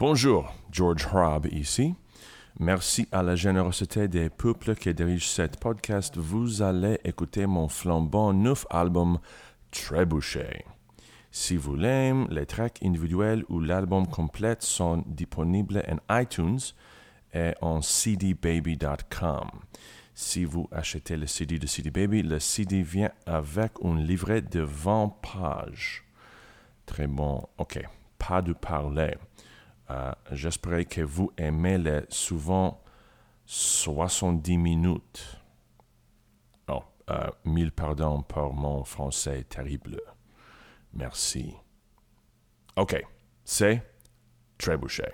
Bonjour, George Hobb ici. Merci à la générosité des peuples qui dirigent cette podcast. Vous allez écouter mon flambant neuf album Trébuchet. Si vous l'aimez, les tracks individuels ou l'album complet sont disponibles en iTunes et en cdbaby.com. Si vous achetez le CD de CD Baby, le CD vient avec un livret de 20 pages. Très bon, ok, pas de parler. Euh, j'espère que vous aimez les souvent 70 minutes. Oh, euh, mille pardons pour mon français terrible. Merci. OK, c'est Trébuchet.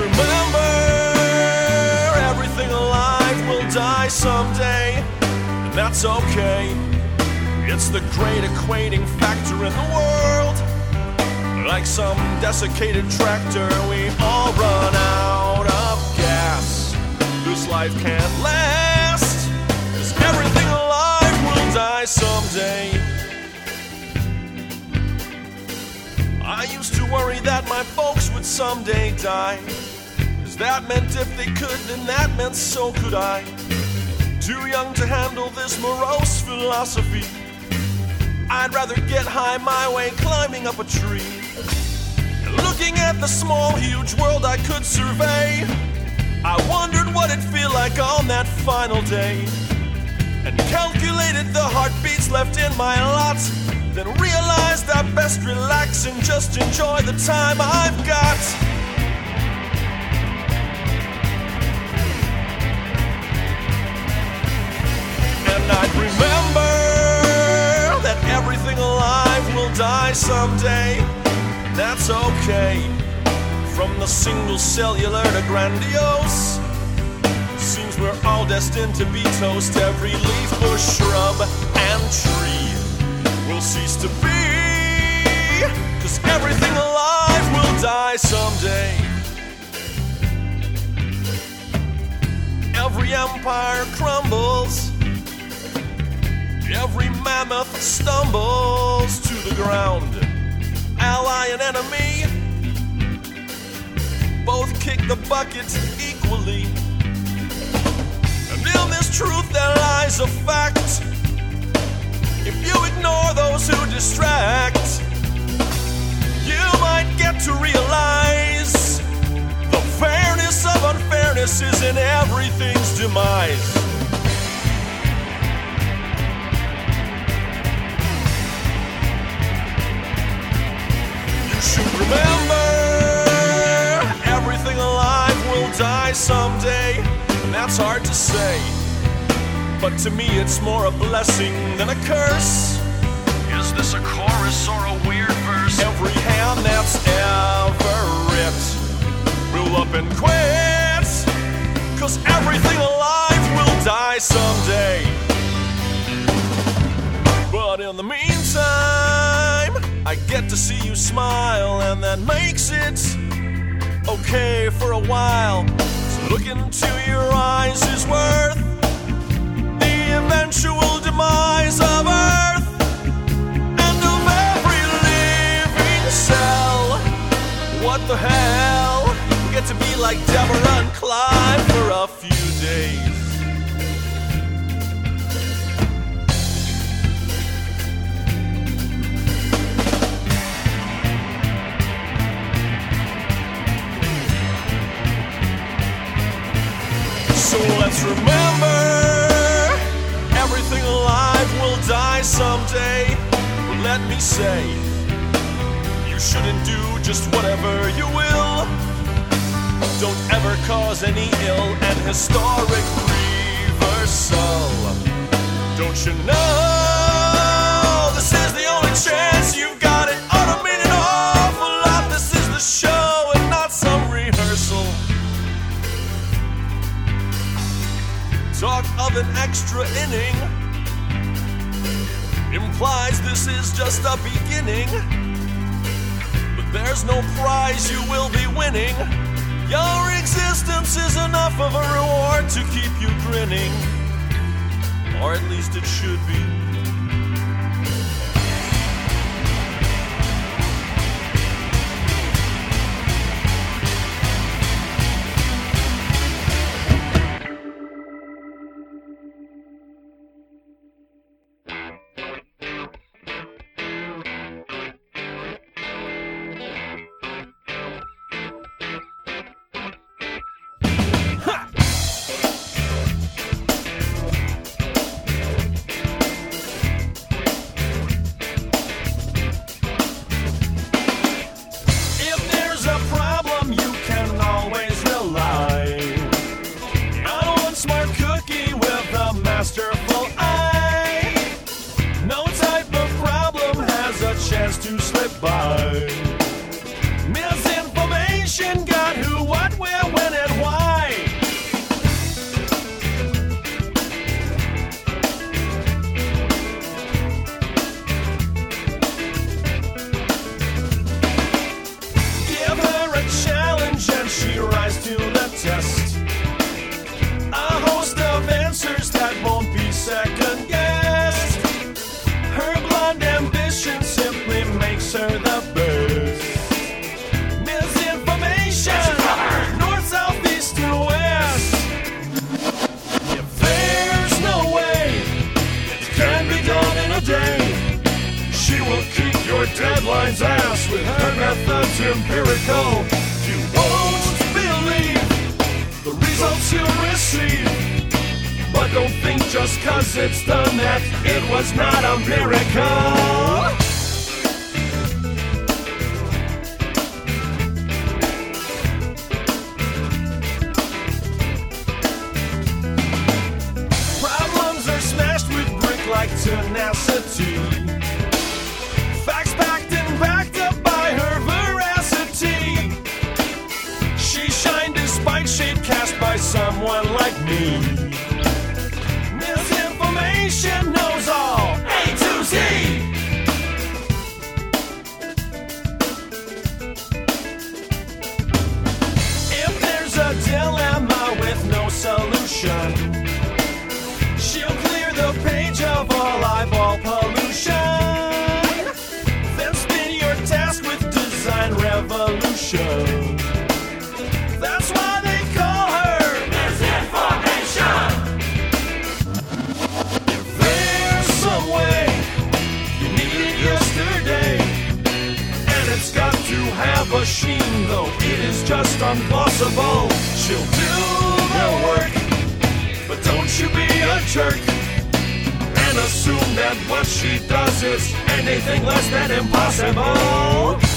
remember everything alive will die someday, and that's okay. It's the great equating factor in the world. Like some desiccated tractor, we all run out of gas. This life can't last. Cause everything alive will die someday. I used to worry that my folks would someday die. That meant if they could, then that meant so could I. Too young to handle this morose philosophy. I'd rather get high my way climbing up a tree. Looking at the small, huge world I could survey, I wondered what it'd feel like on that final day. And calculated the heartbeats left in my lot. Then realized I best relax and just enjoy the time I've got. Die someday. That's okay. From the single cellular to grandiose. Seems we're all destined to be toast. Every leaf, bush, shrub, and tree will cease to be. Cause everything alive will die someday. Every empire crumbles. Every mammoth stumbles to the ground. Ally and enemy both kick the bucket equally. And in this truth there lies a fact. If you ignore those who distract, you might get to realize the fairness of unfairness is in everything's demise. Remember everything alive will die someday, and that's hard to say. But to me, it's more a blessing than a curse. Is this a chorus or a weird verse? Every hand that's ever ripped will up and quit. Cause everything alive will die someday. But in the meantime, I get to see you smile, and that makes it okay for a while. So look into your eyes is worth the eventual demise of Earth and of every living cell. What the hell? Get to be like Deborah and Clyde for a few days. So let's remember everything alive will die someday. But let me say, you shouldn't do just whatever you will. Don't ever cause any ill and historic reversal. Don't you know of an extra inning implies this is just a beginning. But there's no prize you will be winning. Your existence is enough of a reward to keep you grinning. Or at least it should be. miracle. machine, though it is just impossible. She'll do the work, but don't you be a jerk. And assume that what she does is anything less than impossible.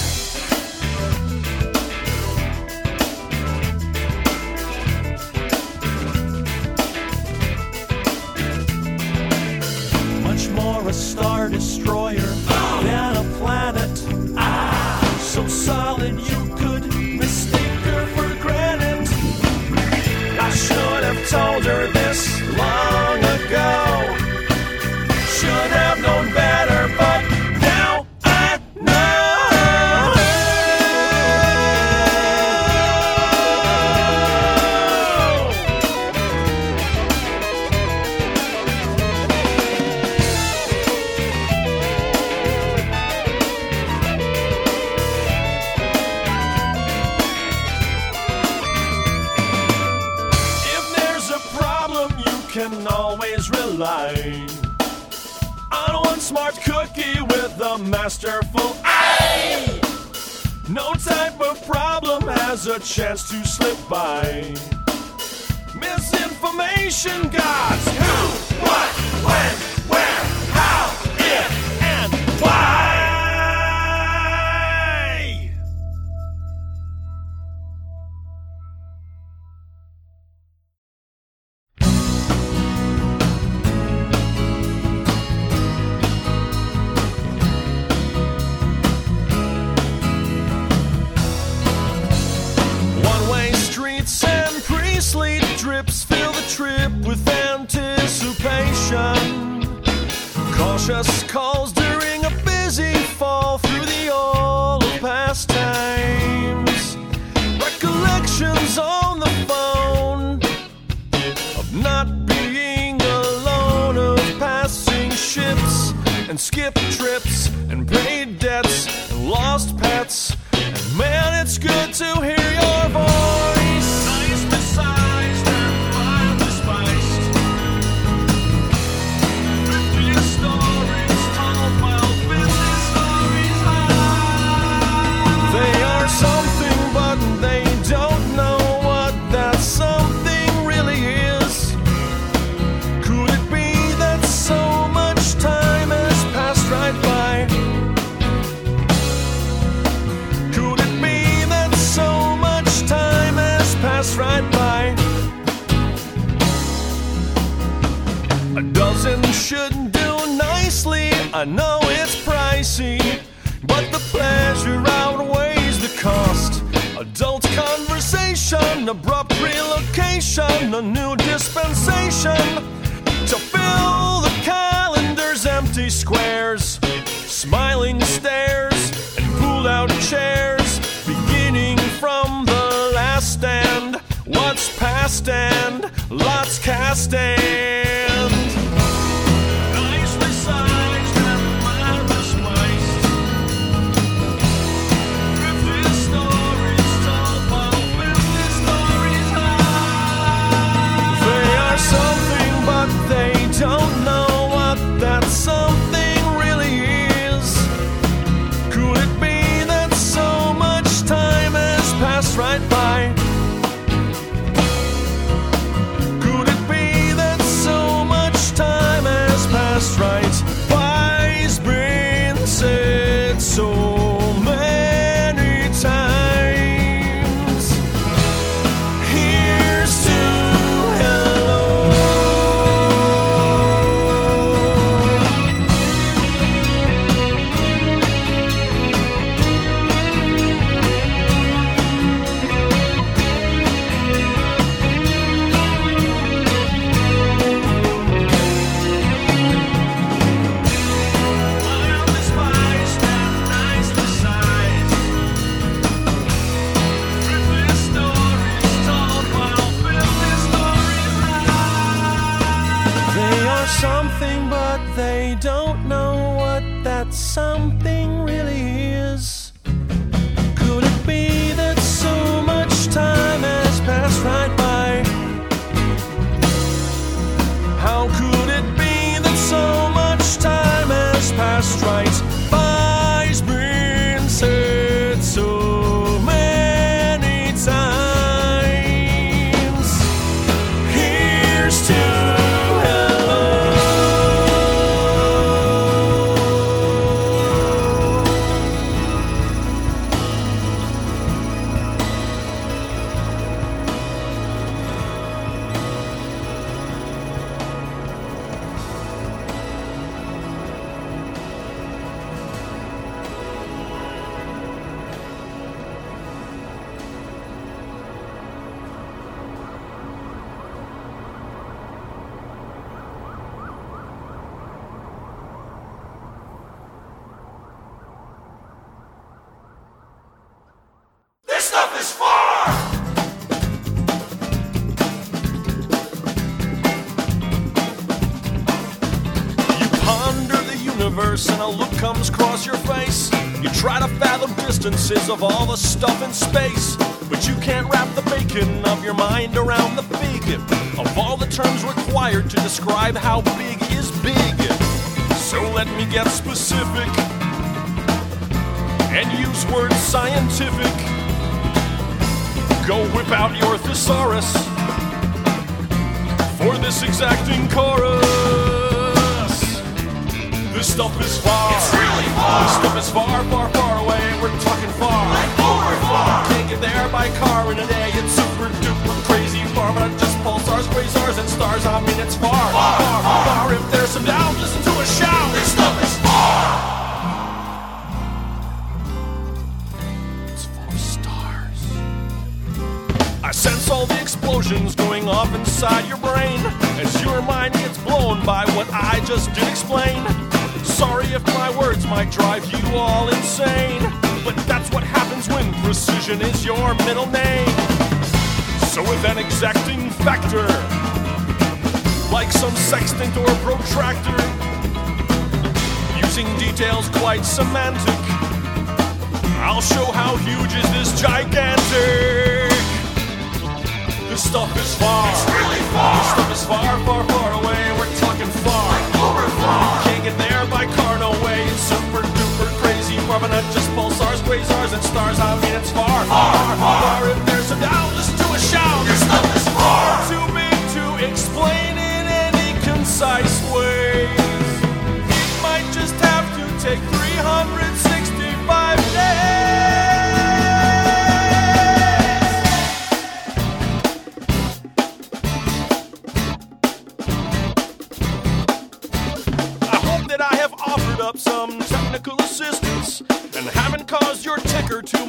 an abrupt relocation, a new dispensation to fill the calendar's empty squares, smiling stares, and pulled out chairs, beginning from the last stand. What's past and lots cast in. Off inside your brain as your mind gets blown by what I just did explain. Sorry if my words might drive you all insane, but that's what happens when precision is your middle name. So, with an exacting factor, like some sextant or protractor, using details quite semantic. I'll show how huge is this gigantic. This stuff is far. It's really far. This stuff is far, far, far away. We're talking far. Like Over far! Can't get there by car, no way. It's super duper crazy far, but just pulsars, quasars, and stars. I mean, it's far, far, far. If there's a doubt, listen to a shout. This stuff is far! Too big to explain in any concise way. It might just have to take 365 days.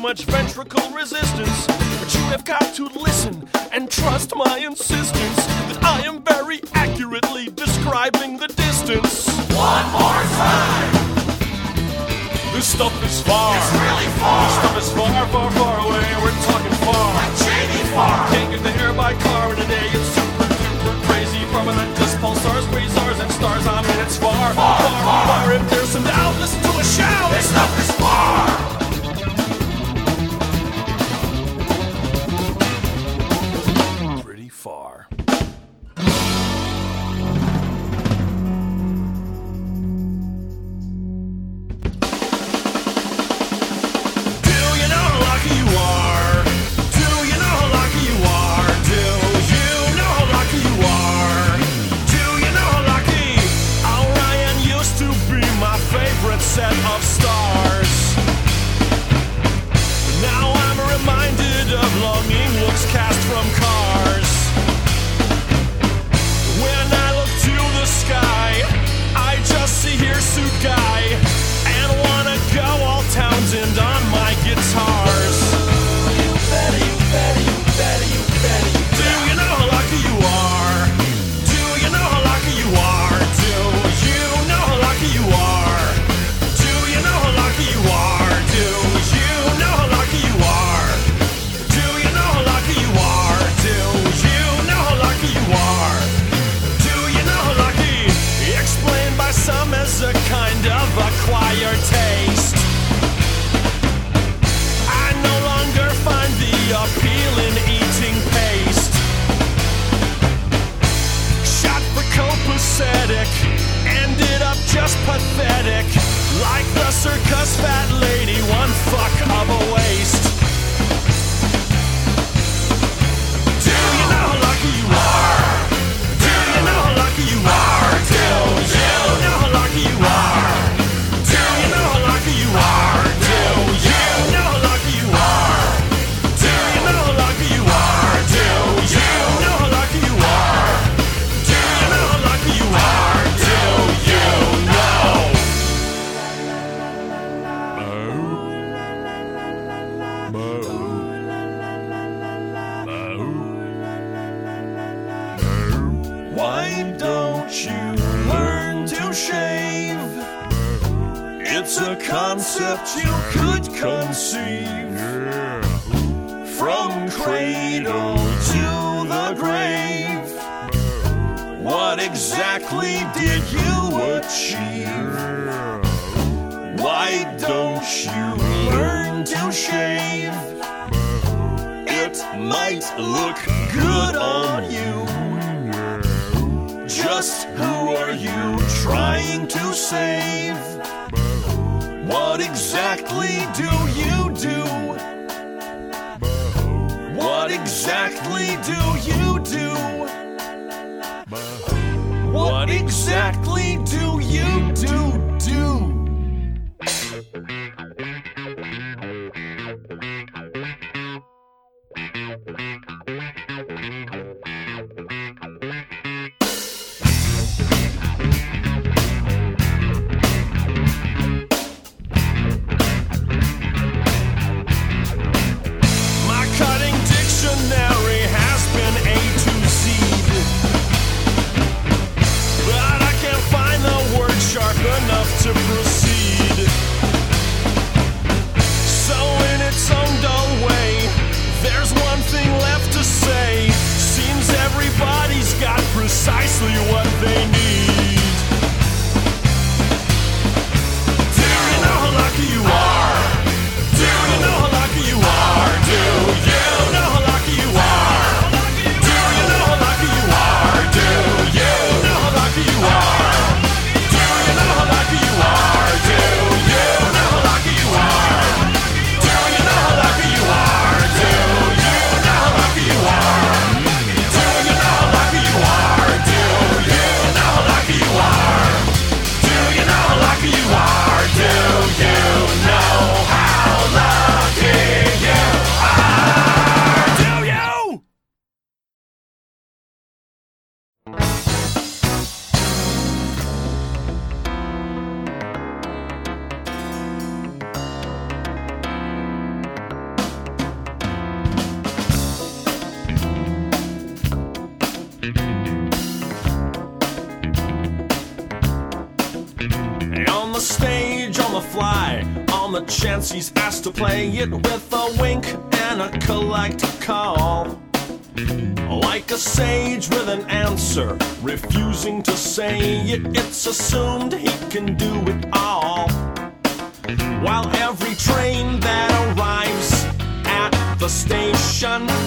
Much ventricle resistance. But you have got to listen and trust my insistence that I am very accurately describing the distance. One more time! This stuff is far. It's really far! This stuff is far, far, far away. We're talking far. Like Jamie far! Can't get there by car in a day. It's super duper crazy far, but not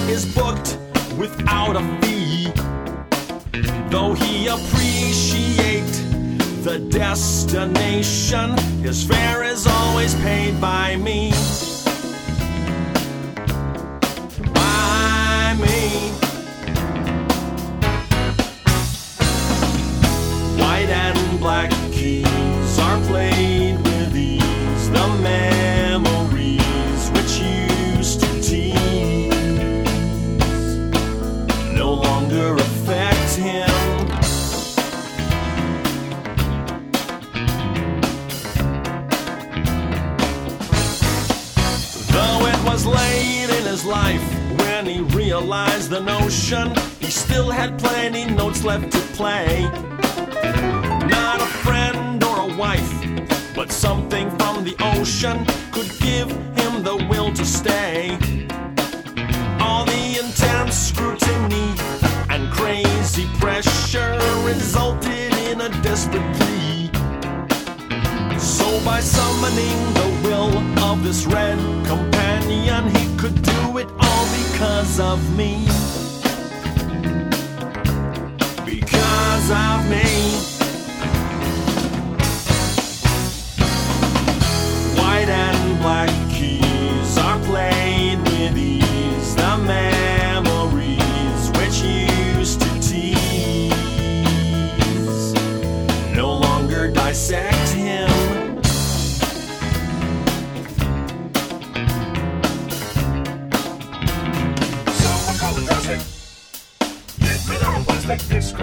is booked without a fee. Though he appreciate the destination, his fare is always paid by me.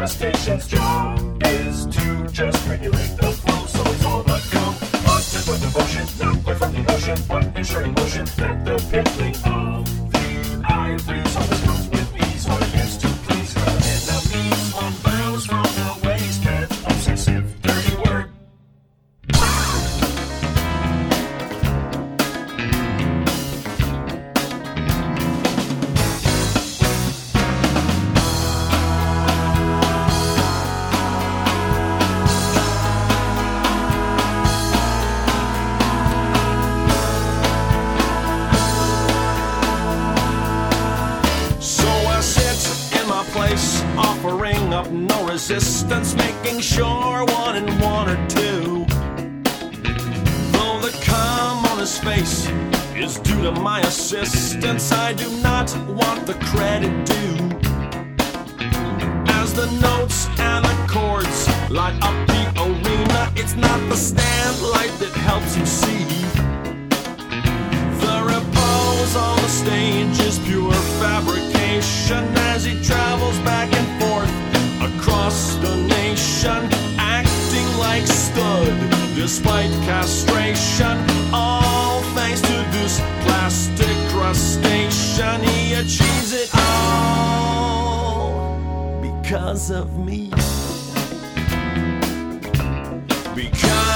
Crustacean's job is to just regulate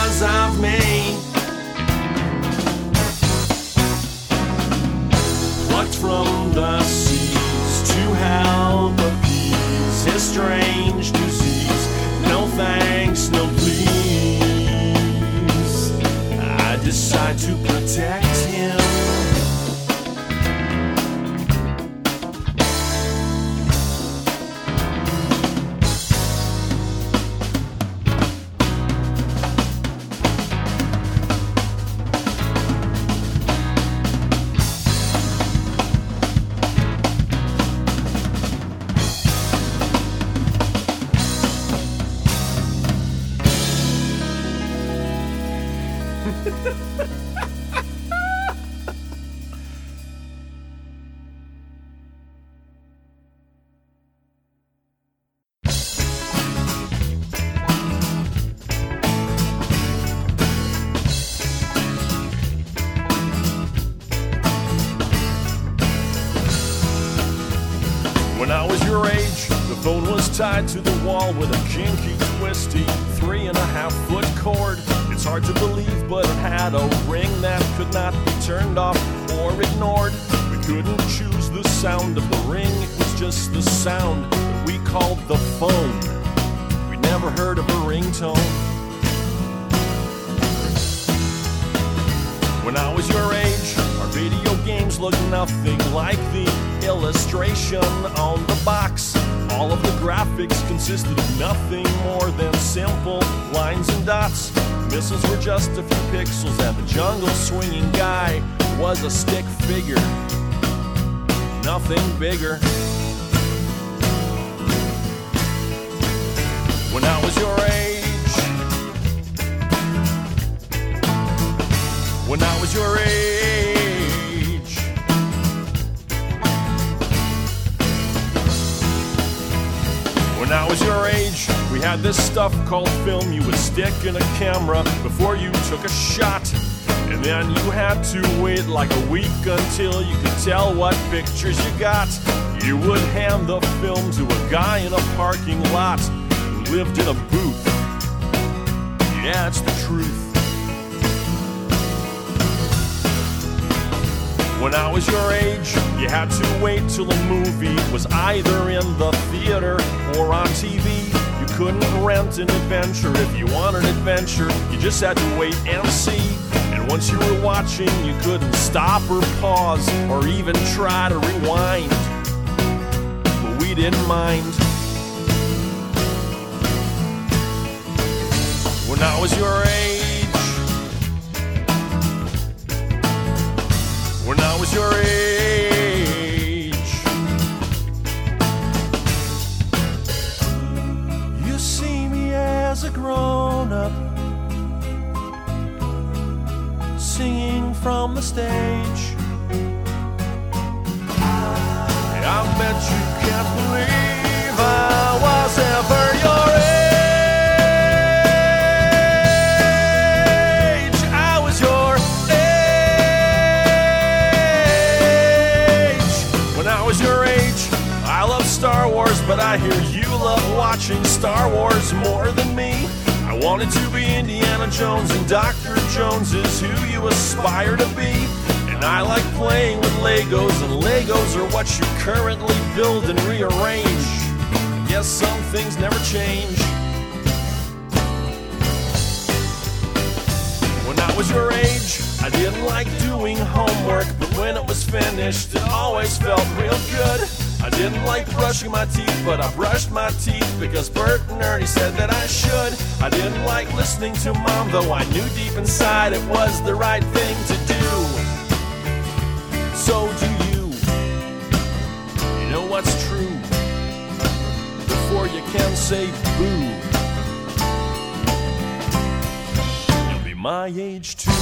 Because of me. plucked from the seas to help appease his strange disease. No thanks, no please. I decide to protect than simple lines and dots. Missiles were just a few pixels, and the jungle swinging guy was a stick figure. Nothing bigger. When I was your age, when I was your age. When I was your age, we had this stuff called film you would stick in a camera before you took a shot. And then you had to wait like a week until you could tell what pictures you got. You would hand the film to a guy in a parking lot who lived in a booth. Yeah, it's the truth. When I was your age, you had to wait till a movie was either in the theater or on TV. Couldn't rent an adventure if you wanted adventure, you just had to wait and see. And once you were watching, you couldn't stop or pause or even try to rewind. But we didn't mind. When I was your age, when I was your age. Grown up singing from the stage. I bet you can't believe I was ever your age. I was your age. When I was your age, I loved Star Wars, but I hear you love watching Star Wars more than me. I wanted to be Indiana Jones, and Dr. Jones is who you aspire to be. And I like playing with Legos, and Legos are what you currently build and rearrange. Yes, some things never change. When I was your age, I didn't like doing homework, but when it was finished, it always felt real good. I didn't like brushing my teeth, but I brushed my teeth because Bert and Ernie said that I should. I didn't like listening to mom, though I knew deep inside it was the right thing to do. So do you. You know what's true before you can say boo. You'll be my age too.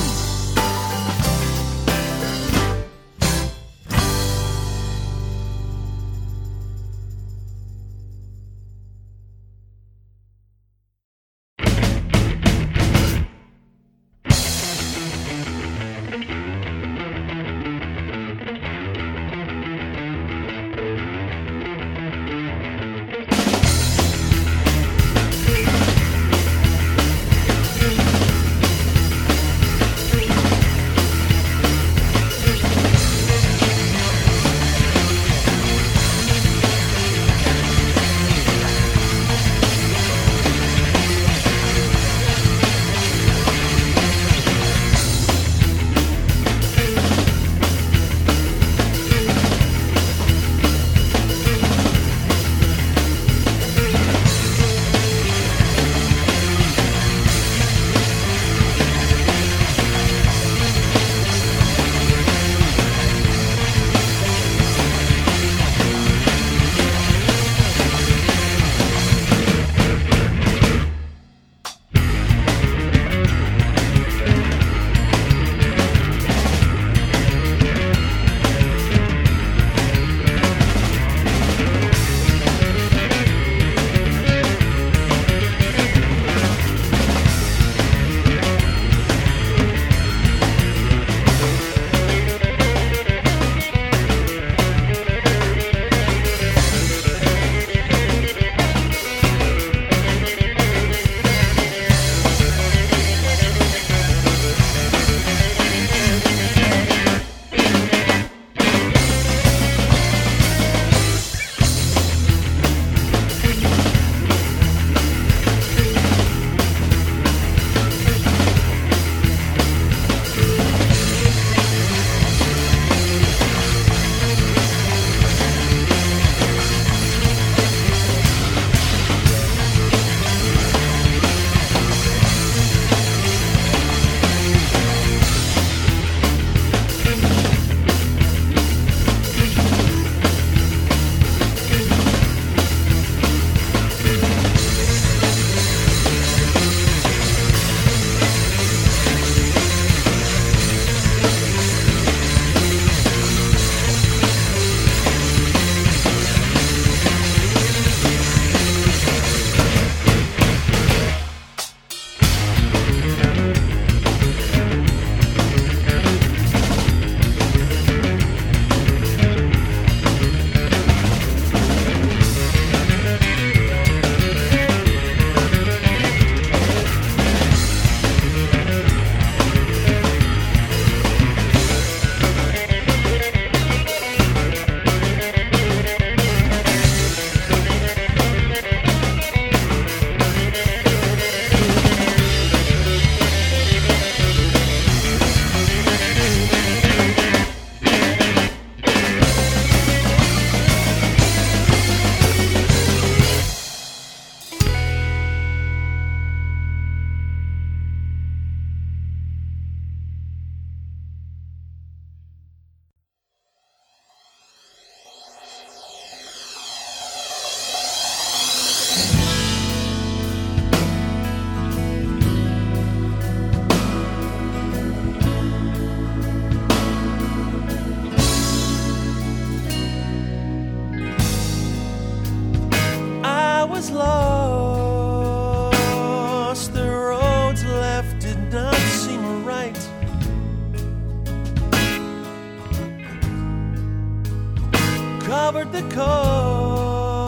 covered the cost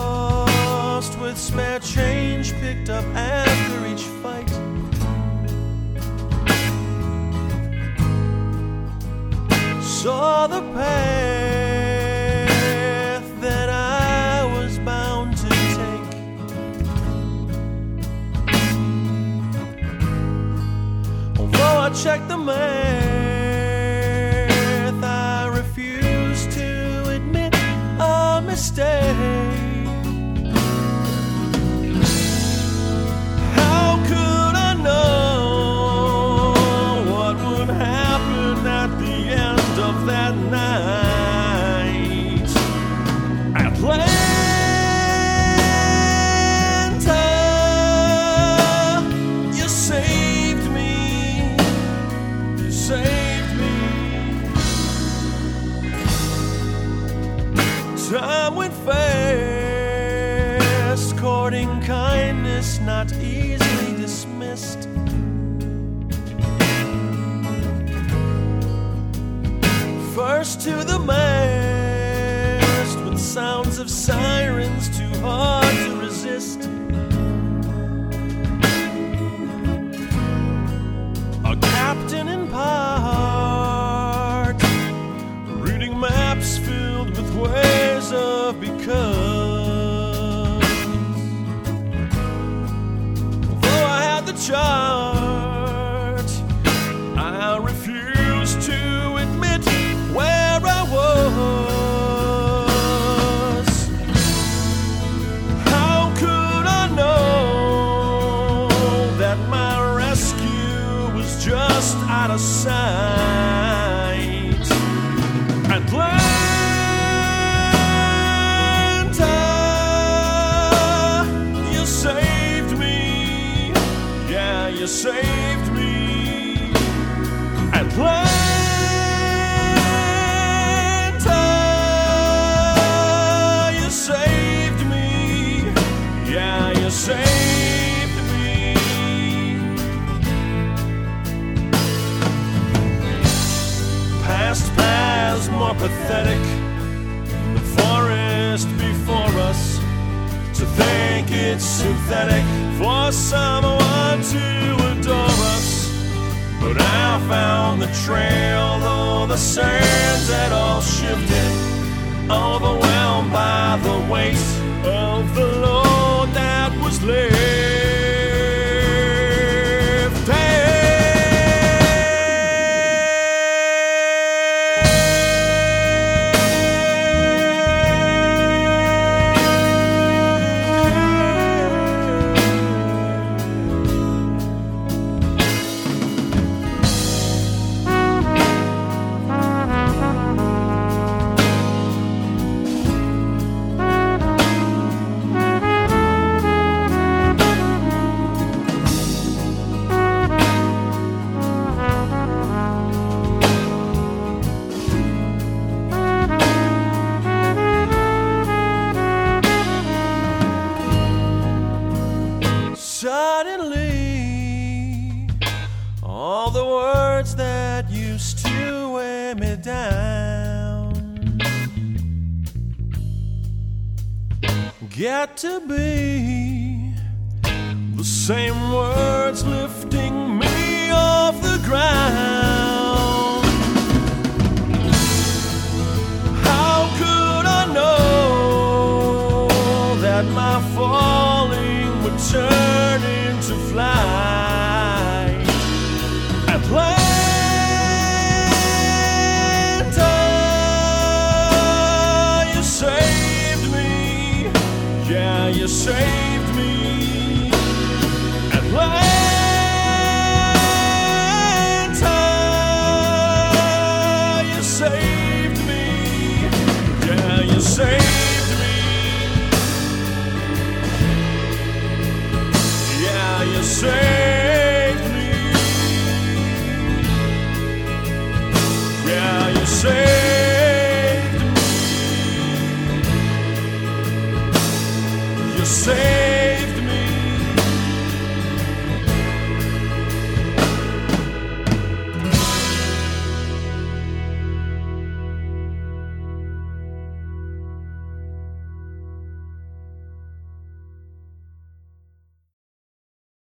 with spare change picked up after each fight. Saw the path that I was bound to take. Although I checked the map.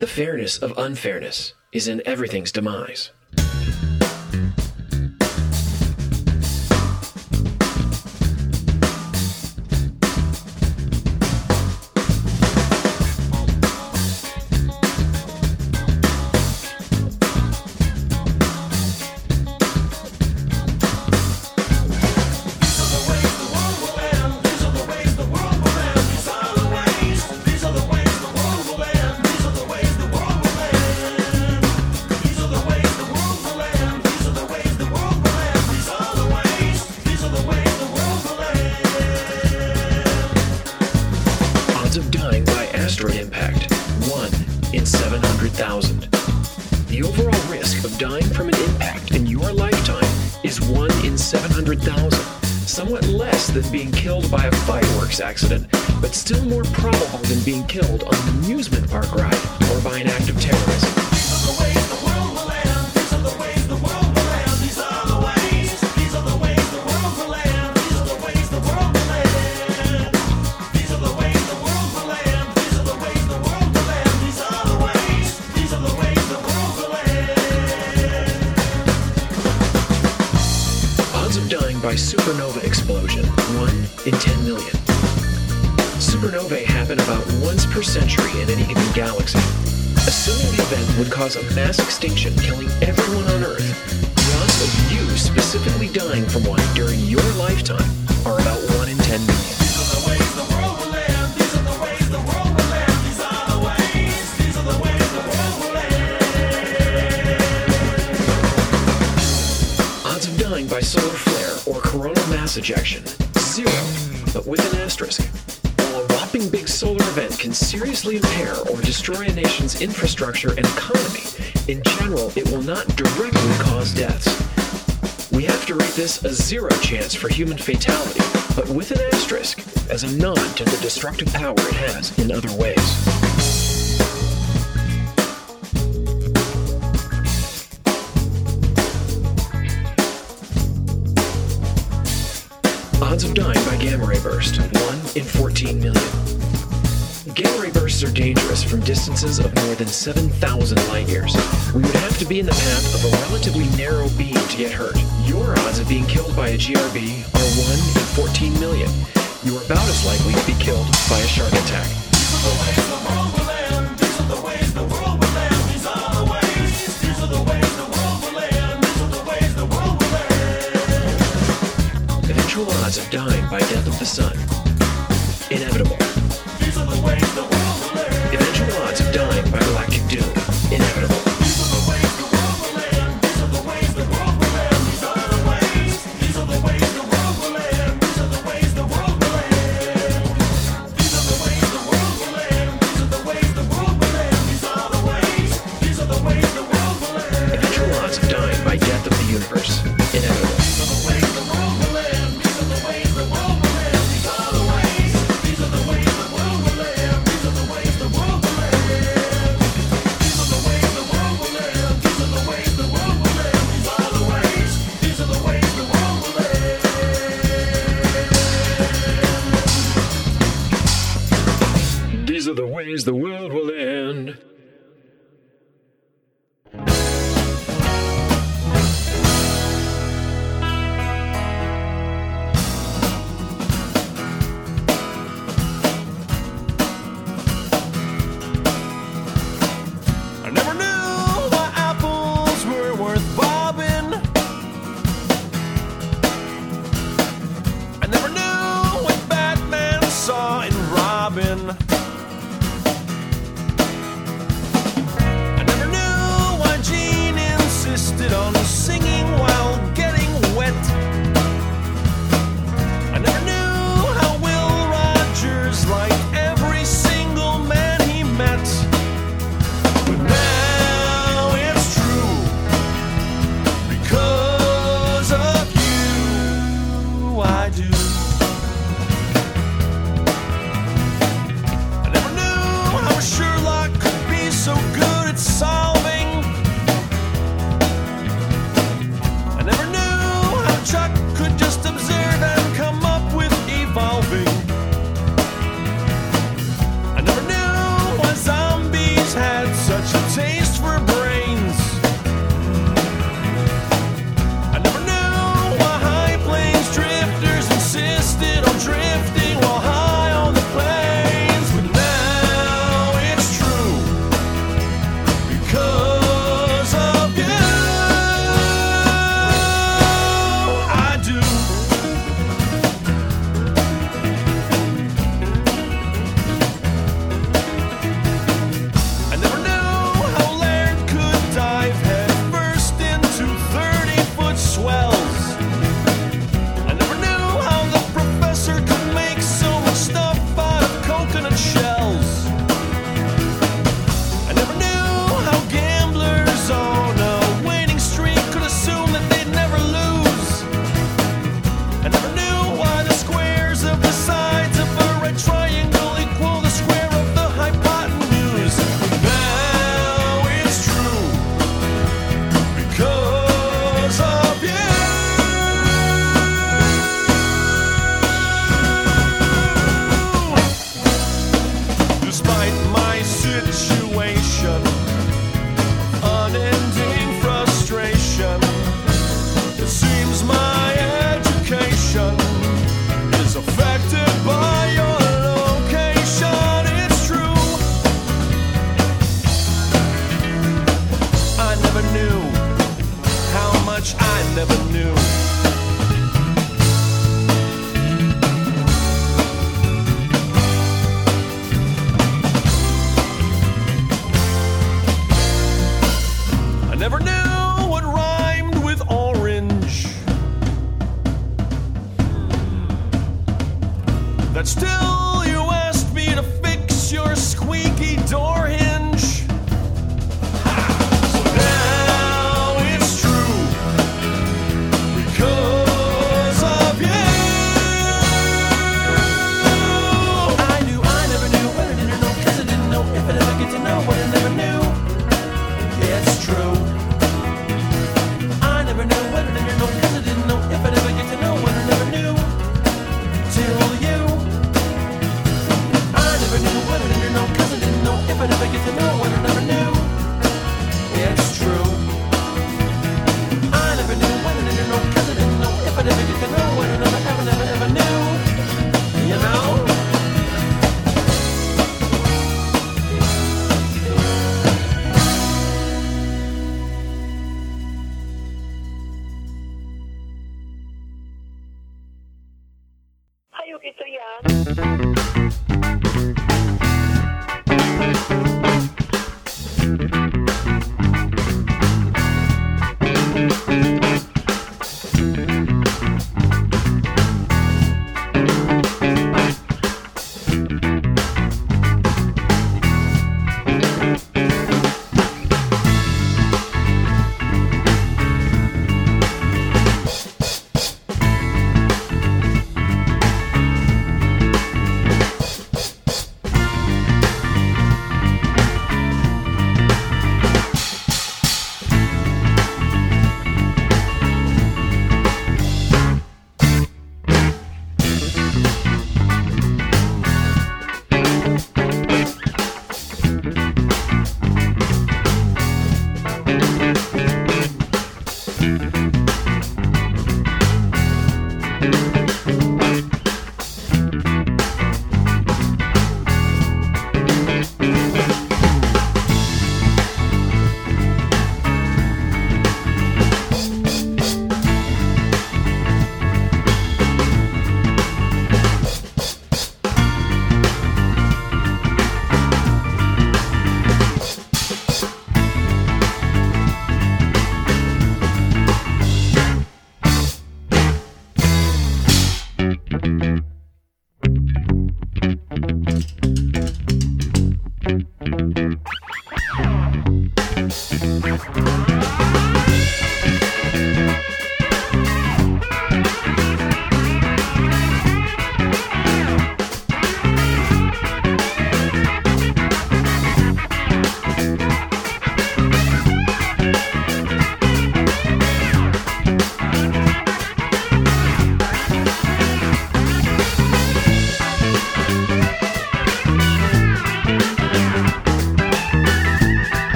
The fairness of unfairness is in everything's demise. Coronal zero, but with an asterisk. While a whopping big solar event can seriously impair or destroy a nation's infrastructure and economy, in general, it will not directly cause deaths. We have to rate this a zero chance for human fatality, but with an asterisk as a nod to the destructive power it has in other ways. Odds of dying by gamma ray burst 1 in 14 million. Gamma ray bursts are dangerous from distances of more than 7,000 light years. We would have to be in the path of a relatively narrow beam to get hurt. Your odds of being killed by a GRB are 1 in 14 million. You are about as likely to be killed by a shark attack. Odds of dying by death of the sun. Inevitable.